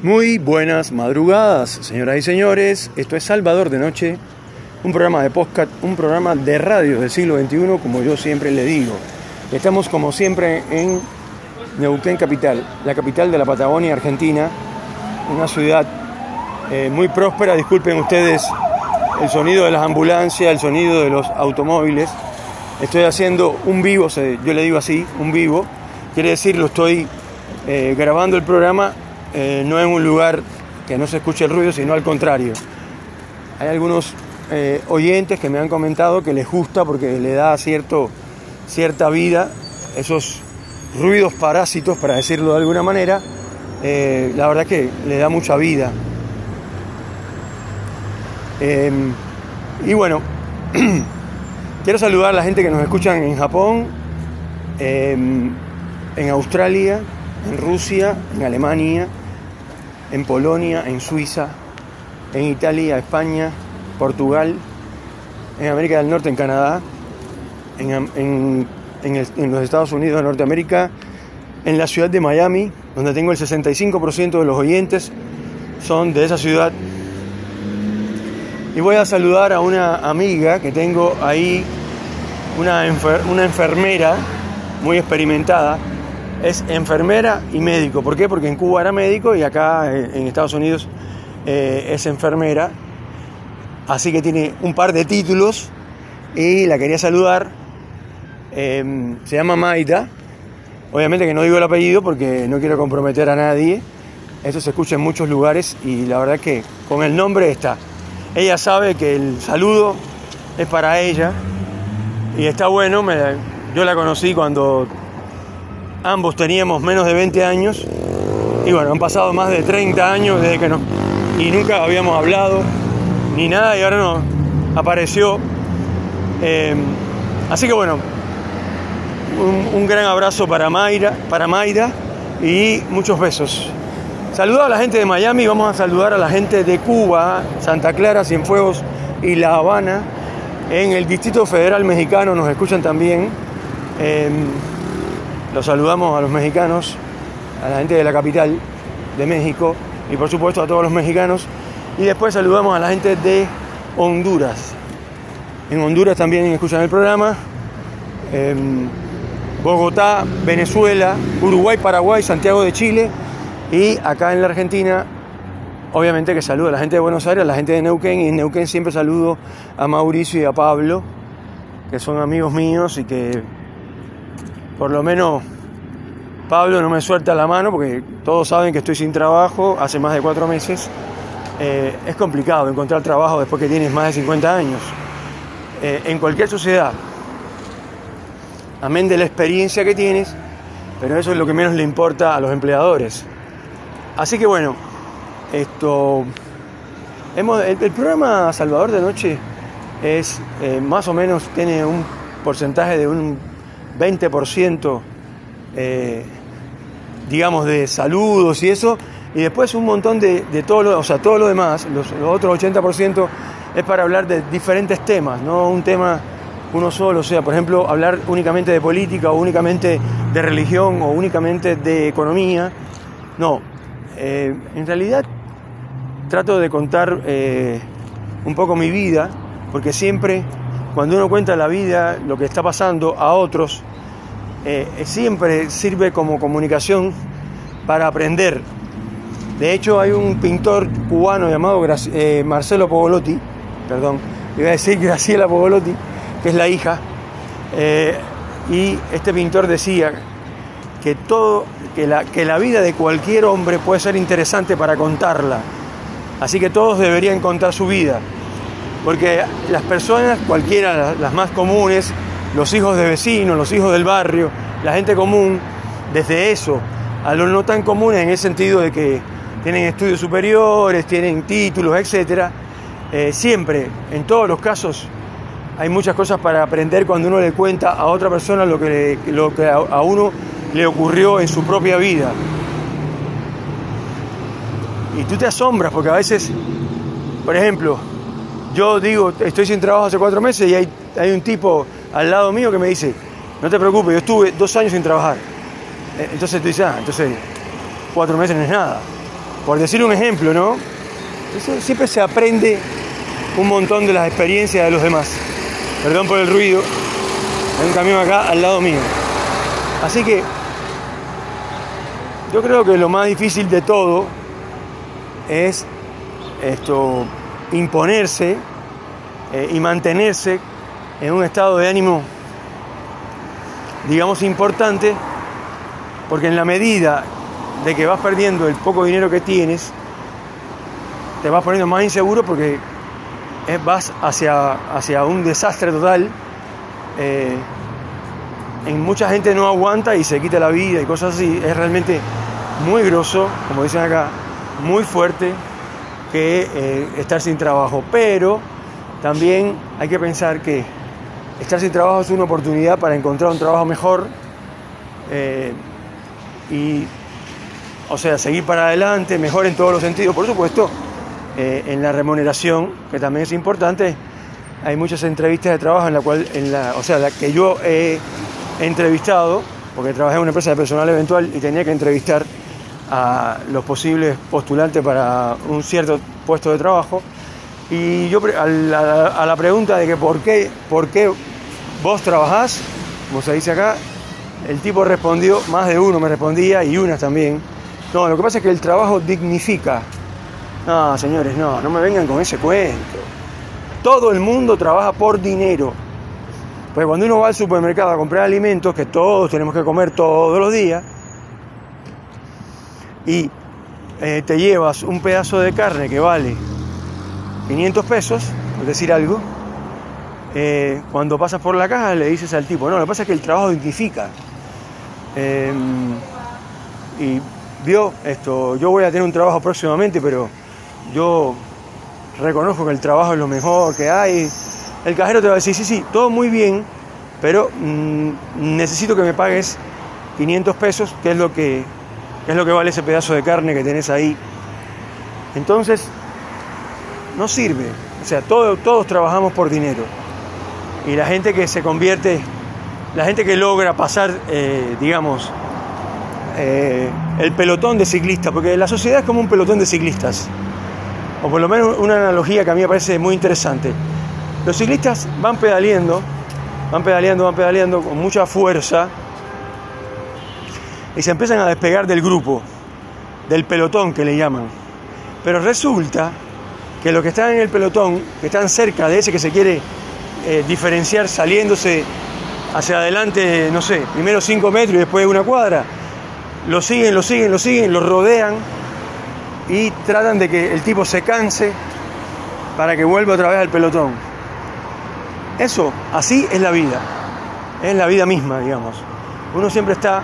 Muy buenas madrugadas, señoras y señores. Esto es Salvador de Noche, un programa de podcast, un programa de radio del siglo XXI, como yo siempre le digo. Estamos como siempre en Neuquén Capital, la capital de la Patagonia Argentina, una ciudad eh, muy próspera. Disculpen ustedes el sonido de las ambulancias, el sonido de los automóviles. Estoy haciendo un vivo, yo le digo así, un vivo. Quiere decir, lo estoy eh, grabando el programa eh, no en un lugar que no se escuche el ruido, sino al contrario. Hay algunos eh, oyentes que me han comentado que les gusta porque le da cierto, cierta vida esos ruidos parásitos, para decirlo de alguna manera, eh, la verdad que le da mucha vida. Em, y bueno, quiero saludar a la gente que nos escuchan en Japón, em, en Australia, en Rusia, en Alemania, en Polonia, en Suiza, en Italia, España, Portugal, en América del Norte, en Canadá, en, los Estados Unidos de Norteamérica, en la ciudad de Miami, donde tengo el 65% de los oyentes son de esa ciudad. Y voy a saludar a una amiga que tengo ahí, una enfermera muy experimentada, es enfermera y médico. ¿Por qué? Porque en Cuba era médico y acá eh, en Estados Unidos eh, es enfermera. Así que tiene un par de títulos y la quería saludar. Em, se llama Maida. Obviamente que no digo el apellido porque no quiero comprometer a nadie. Eso se escucha en muchos lugares y la verdad que con el nombre está. Ella sabe que el saludo es para ella y está bueno. yo la conocí cuando Ambos teníamos menos de 20 años y bueno, han pasado más de 30 años desde que nos... y nunca habíamos hablado ni nada y ahora nos apareció. Eh, así que bueno, un, gran abrazo para Mayra, para Mayra y muchos besos. Saludo a la gente de Miami, vamos a saludar a la gente de Cuba, Santa Clara, Cienfuegos y La Habana. En el Distrito Federal Mexicano nos escuchan también. Eh, los saludamos a los mexicanos, a la gente de la capital de México y por supuesto a todos los mexicanos. Y después saludamos a la gente de Honduras. En Honduras también escuchan el programa. Bogotá, Venezuela, Uruguay, Paraguay, Santiago de Chile. Y acá en la Argentina, obviamente que saludo a la gente de Buenos Aires, a la gente de Neuquén. Y en Neuquén siempre saludo a Mauricio y a Pablo, que son amigos míos y que por lo menos Pablo no me suelta la mano porque todos saben que estoy sin trabajo hace más de cuatro meses. Eh, es complicado encontrar trabajo después que tienes más de 50 años. Eh, en cualquier sociedad, amén de la experiencia que tienes, pero eso es lo que menos le importa a los empleadores. Así que bueno, esto. Hemos, el, programa Salvador de Noche es eh, más o menos, tiene un porcentaje de un 20%, eh, digamos, de saludos y eso, y después un montón de, todo, lo, o sea, todo lo demás, los, otros 80% es para hablar de diferentes temas, no un tema uno solo, o sea, por ejemplo, hablar únicamente de política o únicamente de religión o únicamente de economía, no, eh, en realidad trato de contar eh, un poco mi vida, porque siempre cuando uno cuenta la vida, lo que está pasando a otros, eh, siempre sirve como comunicación para aprender. De hecho, hay un pintor cubano llamado eh, Marcelo Pogolotti, perdón, iba a decir Graciela Pogolotti, que es la hija, eh, y este pintor decía que todo, que la, que la vida de cualquier hombre puede ser interesante para contarla. Así que todos deberían contar su vida. Porque las personas, cualquiera, las más comunes, los hijos de vecinos, los hijos del barrio, la gente común, desde eso a los no tan comunes en el sentido de que tienen estudios superiores, tienen títulos, etc. Eh, siempre, en todos los casos, hay muchas cosas para aprender cuando uno le cuenta a otra persona lo que, lo que a uno le ocurrió en su propia vida. Y tú te asombras porque a veces, por ejemplo, yo digo, estoy sin trabajo hace cuatro meses y hay, hay un tipo al lado mío que me dice, no te preocupes, yo estuve dos años sin trabajar. Eh, entonces tú dices, ah, entonces cuatro meses no es nada. Por decir un ejemplo, ¿no? siempre se aprende un montón de las experiencias de los demás. Perdón por el ruido. Hay un camión acá al lado mío. Así que yo creo que lo más difícil de todo es esto imponerse eh, y mantenerse en un estado de ánimo digamos importante porque en la medida de que vas perdiendo el poco dinero que tienes te vas poniendo más inseguro porque vas hacia, hacia un desastre total eh, en mucha gente no aguanta y se quita la vida y cosas así. Es realmente muy grosso, como dicen acá, muy fuerte que eh, estar sin trabajo. Pero también hay que pensar que estar sin trabajo es una oportunidad para encontrar un trabajo mejor eh, y, o sea, seguir para adelante, mejor en todos los sentidos, por supuesto, eh, en la remuneración, que también es importante. Hay muchas entrevistas de trabajo en la cual, en la, o sea, la que yo he entrevistado, porque trabajé en una empresa de personal eventual y tenía que entrevistar a los posibles postulantes para un cierto puesto de trabajo. Y yo a la, pregunta de que por qué, por qué vos trabajás, como se dice acá, el tipo respondió, más de uno me respondía y unas también. No, lo que pasa es que el trabajo dignifica. No, señores, no, no me vengan con ese cuento. Todo el mundo trabaja por dinero. Pues cuando uno va al supermercado a comprar alimentos, que todos tenemos que comer todos los días, y eh, te llevas un pedazo de carne que vale 500 pesos, por decir algo, eh, cuando pasas por la caja le dices al tipo, no, lo que pasa es que el trabajo identifica. Em, y vio esto, yo voy a tener un trabajo próximamente, pero yo reconozco que el trabajo es lo mejor que hay. El cajero te va a decir, sí, sí, todo muy bien, pero mm, necesito que me pagues 500 pesos, que es lo que es lo que vale ese pedazo de carne que tenés ahí. Entonces, no sirve. O sea, todos trabajamos por dinero. Y la gente que se convierte, la gente que logra pasar, eh, digamos, eh, el pelotón de ciclistas, porque la sociedad es como un pelotón de ciclistas, o por lo menos una analogía que a mí me parece muy interesante. Los ciclistas van pedaleando, van pedaleando, van pedaleando con mucha fuerza, y se empiezan a despegar del grupo, del pelotón que le llaman. Pero resulta que los que están en el pelotón, que están cerca de ese que se quiere eh, diferenciar saliéndose hacia adelante, no sé, primero cinco metros y después una cuadra, lo siguen, lo siguen, lo siguen, lo rodean y tratan de que el tipo se canse para que vuelva otra vez al pelotón. Eso, así es la vida, es la vida misma, digamos. Uno siempre está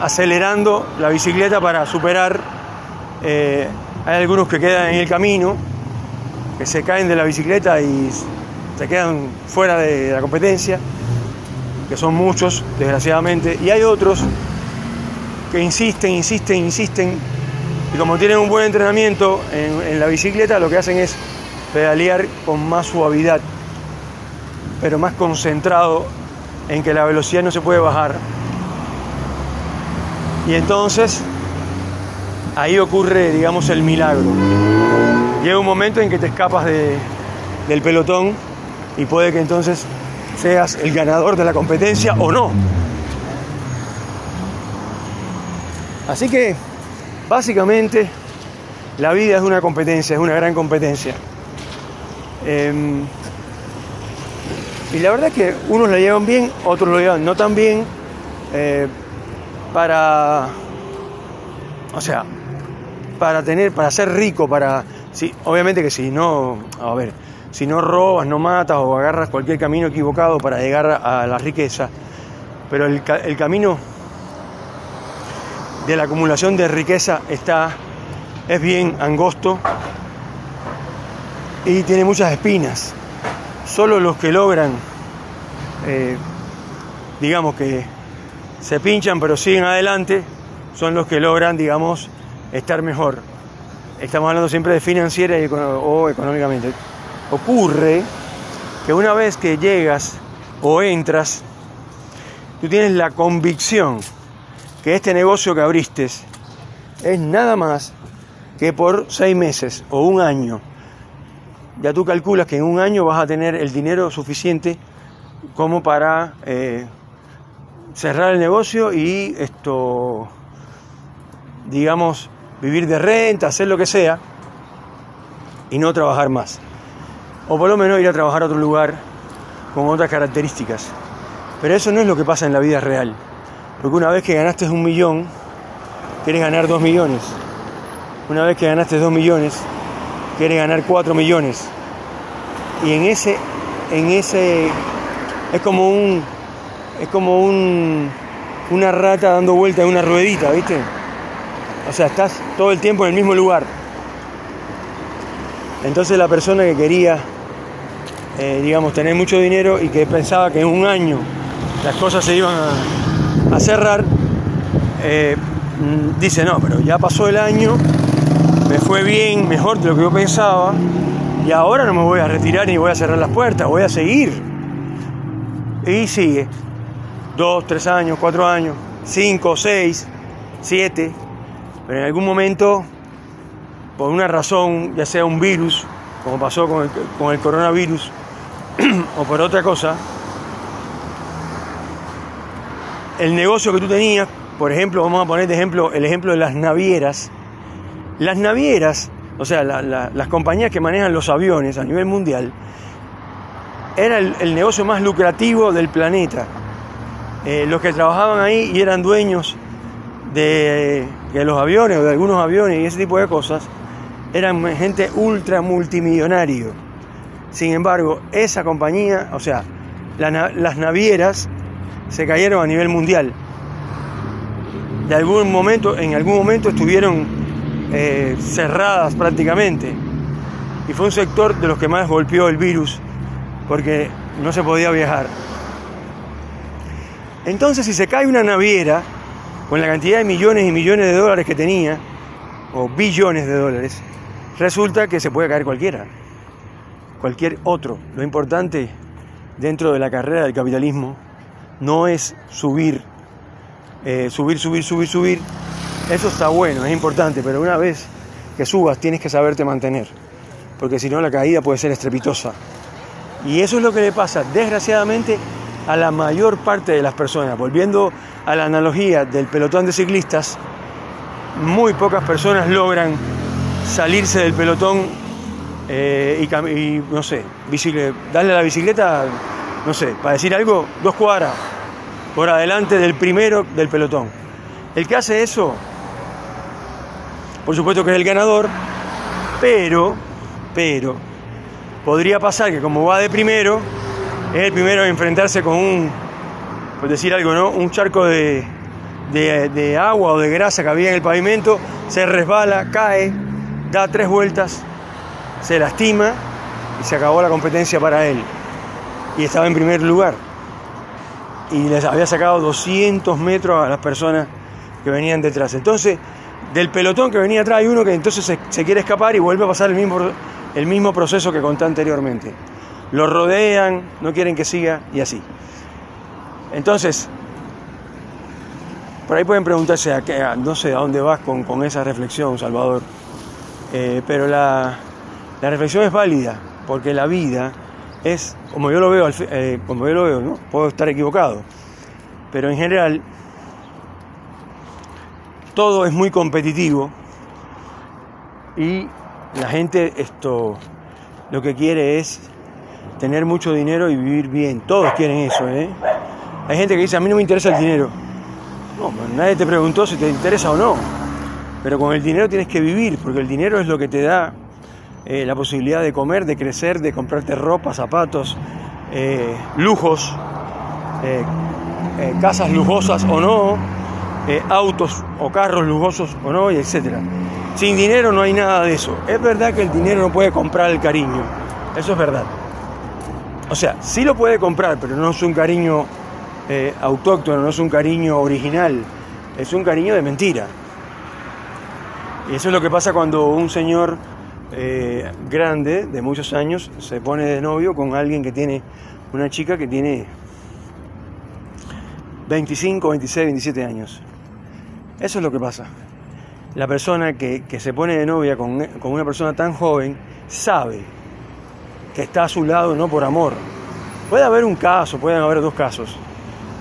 acelerando la bicicleta para superar. Eh, hay algunos que quedan en el camino, que se caen de la bicicleta y se quedan fuera de la competencia, que son muchos, desgraciadamente, y hay otros que insisten, insisten, insisten, y como tienen un buen entrenamiento en, la bicicleta, lo que hacen es pedalear con más suavidad, pero más concentrado en que la velocidad no se puede bajar. Y entonces ahí ocurre, digamos, el milagro. Llega un momento en que te escapas del pelotón y puede que entonces seas el ganador de la competencia o no. Así que, básicamente, la vida es una competencia, es una gran competencia. Em, y la verdad es que unos la llevan bien, otros lo llevan no tan bien. Eh, para, o sea, para tener, para ser rico, para, sí, obviamente que si no, a ver, si no robas, no matas o agarras cualquier camino equivocado para llegar a la riqueza, pero el, camino de la acumulación de riqueza está, es bien angosto y tiene muchas espinas. Solo los que logran, eh, digamos que se pinchan pero siguen adelante, son los que logran, digamos, estar mejor. Estamos hablando siempre de financiera o económicamente. Ocurre que una vez que llegas o entras, tú tienes la convicción que este negocio que abriste es nada más que por seis meses o un año. Ya tú calculas que en un año vas a tener el dinero suficiente como para eh, cerrar el negocio y esto, digamos, vivir de renta, hacer lo que sea y no trabajar más. O por lo menos ir a trabajar a otro lugar con otras características. Pero eso no es lo que pasa en la vida real. Porque una vez que ganaste un millón, quieres ganar dos millones. Una vez que ganaste dos millones, quieres ganar cuatro millones. Y en ese, en ese, es como un, es como un, una rata dando vuelta en una ruedita, ¿viste? O sea, estás todo el tiempo en el mismo lugar. Entonces la persona que quería, eh, digamos, tener mucho dinero y que pensaba que en un año las cosas se iban a, cerrar, eh, mm, dice, no, pero ya pasó el año, me fue bien, mejor de lo que yo pensaba, y ahora no me voy a retirar ni voy a cerrar las puertas, voy a seguir. Y sigue. Dos, tres años, cuatro años, cinco, seis, siete. Pero en algún momento, por una razón, ya sea un virus, como pasó con el, coronavirus, o por otra cosa, el negocio que tú tenías, por ejemplo, vamos a poner de ejemplo el ejemplo de las navieras. Las navieras, o sea, las compañías que manejan los aviones a nivel mundial, era el, negocio más lucrativo del planeta. Eh, los que trabajaban ahí y eran dueños de, los aviones o de algunos aviones y ese tipo de cosas, eran gente ultra multimillonario. Sin embargo, esa compañía, o sea, las navieras se cayeron a nivel mundial. De algún momento, en algún momento estuvieron eh, cerradas prácticamente. Y fue un sector de los que más golpeó el virus porque no se podía viajar. Entonces, si se cae una naviera con la cantidad de millones y millones de dólares que tenía, o billones de dólares, resulta que se puede caer cualquiera, cualquier otro. Lo importante dentro de la carrera del capitalismo no es subir, eh, subir, subir, subir, subir. Eso está bueno, es importante, pero una vez que subas tienes que saberte mantener, porque si no la caída puede ser estrepitosa. Y eso es lo que le pasa, desgraciadamente, a la mayor parte de las personas. Volviendo a la analogía del pelotón de ciclistas, muy pocas personas logran salirse del pelotón eh, y, no sé, darle a la bicicleta no sé, para decir algo, dos cuadras por adelante del primero del pelotón. El que hace eso, por supuesto que es el ganador, pero, pero, podría pasar que como va de primero, es el primero a enfrentarse con un, por decir algo, ¿no? Un charco de, de, agua o de grasa que había en el pavimento, se resbala, cae, da tres vueltas, se lastima y se acabó la competencia para él y estaba en primer lugar. Y les había sacado 200 metros a las personas que venían detrás. Entonces, del pelotón que venía atrás hay uno que entonces se, quiere escapar y vuelve a pasar el mismo, el mismo proceso que conté anteriormente. Lo rodean, no quieren que siga y así. Entonces, por ahí pueden preguntarse, a qué, no sé a dónde vas con, esa reflexión, Salvador. Eh, pero la, la reflexión es válida, porque la vida es, como yo lo veo, eh, como yo lo veo, ¿no? puedo estar equivocado, pero en general todo es muy competitivo y la gente esto lo que quiere es tener mucho dinero y vivir bien. Todos quieren eso, ¿eh? Hay gente que dice, a mí no me interesa el dinero. No, nadie te preguntó si te interesa o no. Pero con el dinero tienes que vivir, porque el dinero es lo que te da eh, la posibilidad de comer, de crecer, de comprarte ropa, zapatos, eh, lujos, eh, casas lujosas o no, autos o carros lujosos o no, etcétera. Sin dinero no hay nada de eso. Es verdad que el dinero no puede comprar el cariño, eso es verdad. O sea, sí lo puede comprar, pero no es un cariño autóctono, no es un cariño original, es un cariño de mentira. Y eso es lo que pasa cuando un señor eh, grande, de muchos años, se pone de novio con alguien que tiene, una chica que tiene 25, 26, 27 años. Eso es lo que pasa. la persona que, se pone de novia con, con, una persona tan joven sabe que está a su lado no por amor. Puede haber un caso, pueden haber dos casos,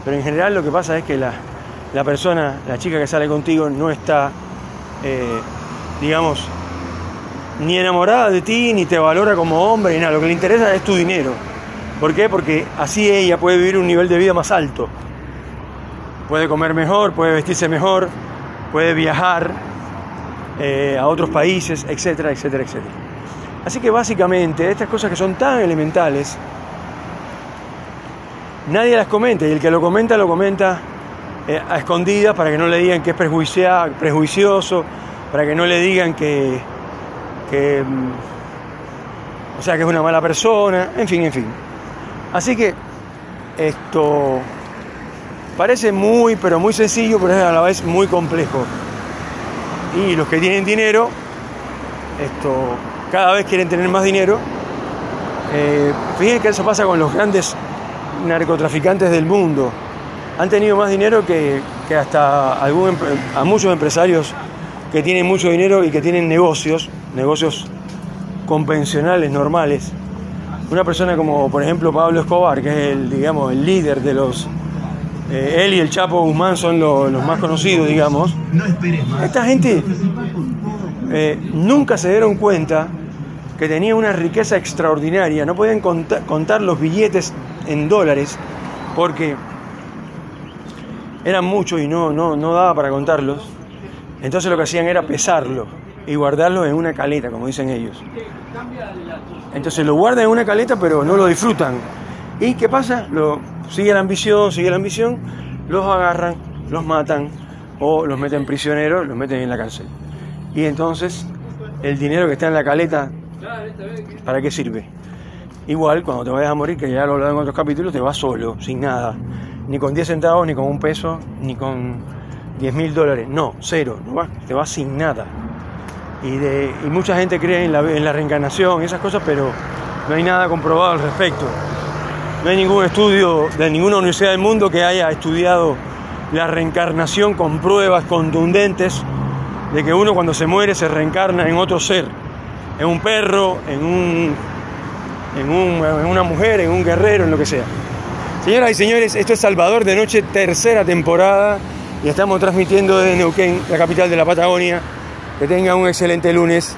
pero en general lo que pasa es que la, la persona, la chica que sale contigo, no está, eh, digamos, ni enamorada de ti, ni te valora como hombre, ni nada. Lo que le interesa es tu dinero. ¿Por qué? Porque así ella puede vivir un nivel de vida más alto. Puede comer mejor, puede vestirse mejor, puede viajar eh, a otros países, etcétera, etcétera, etcétera. Así que básicamente estas cosas que son tan elementales, nadie las comenta y el que lo comenta lo comenta eh, a escondidas para que no le digan que es prejuicioso, para que no le digan que, que, mm, o sea, que es una mala persona, en fin, en fin. Así que esto parece muy, pero muy sencillo, pero es a la vez muy complejo. Y los que tienen dinero, esto, cada vez quieren tener más dinero. Eh, fíjense que eso pasa con los grandes narcotraficantes del mundo. Han tenido más dinero que, que hasta algún, a muchos empresarios que tienen mucho dinero y que tienen negocios, negocios convencionales, normales. Una persona como, por ejemplo, Pablo Escobar, que es el, digamos, el líder de los... Eh, él y el Chapo Guzmán son los, más conocidos, digamos. Esta gente eh, nunca se dieron cuenta que tenía una riqueza extraordinaria. No podían contar, contar los billetes en dólares porque eran muchos y no, no, no daba para contarlos. Entonces lo que hacían era pesarlo y guardarlo en una caleta, como dicen ellos. Entonces lo guardan en una caleta, pero no lo disfrutan. ¿Y qué pasa? Lo, sigue la ambición, sigue la ambición, los agarran, los matan o los meten prisioneros, los meten en la cárcel. Y entonces el dinero que está en la caleta, ¿para qué sirve? Igual cuando te vayas a morir, que ya lo he hablado en otros capítulos, te vas solo, sin nada. Ni con 10 centavos, ni con un peso, ni con 10 mil dólares. No, cero, no vas, te vas sin nada. Y, de, y mucha gente cree en la, en la reencarnación, esas cosas, pero no hay nada comprobado al respecto. No hay ningún estudio de ninguna universidad del mundo que haya estudiado la reencarnación con pruebas contundentes de que uno cuando se muere se reencarna en otro ser, en un perro, en, un, en, un, en una mujer, en un guerrero, en lo que sea. Señoras y señores, esto es Salvador de Noche, tercera temporada y estamos transmitiendo desde Neuquén, la capital de la Patagonia. Que tengan un excelente lunes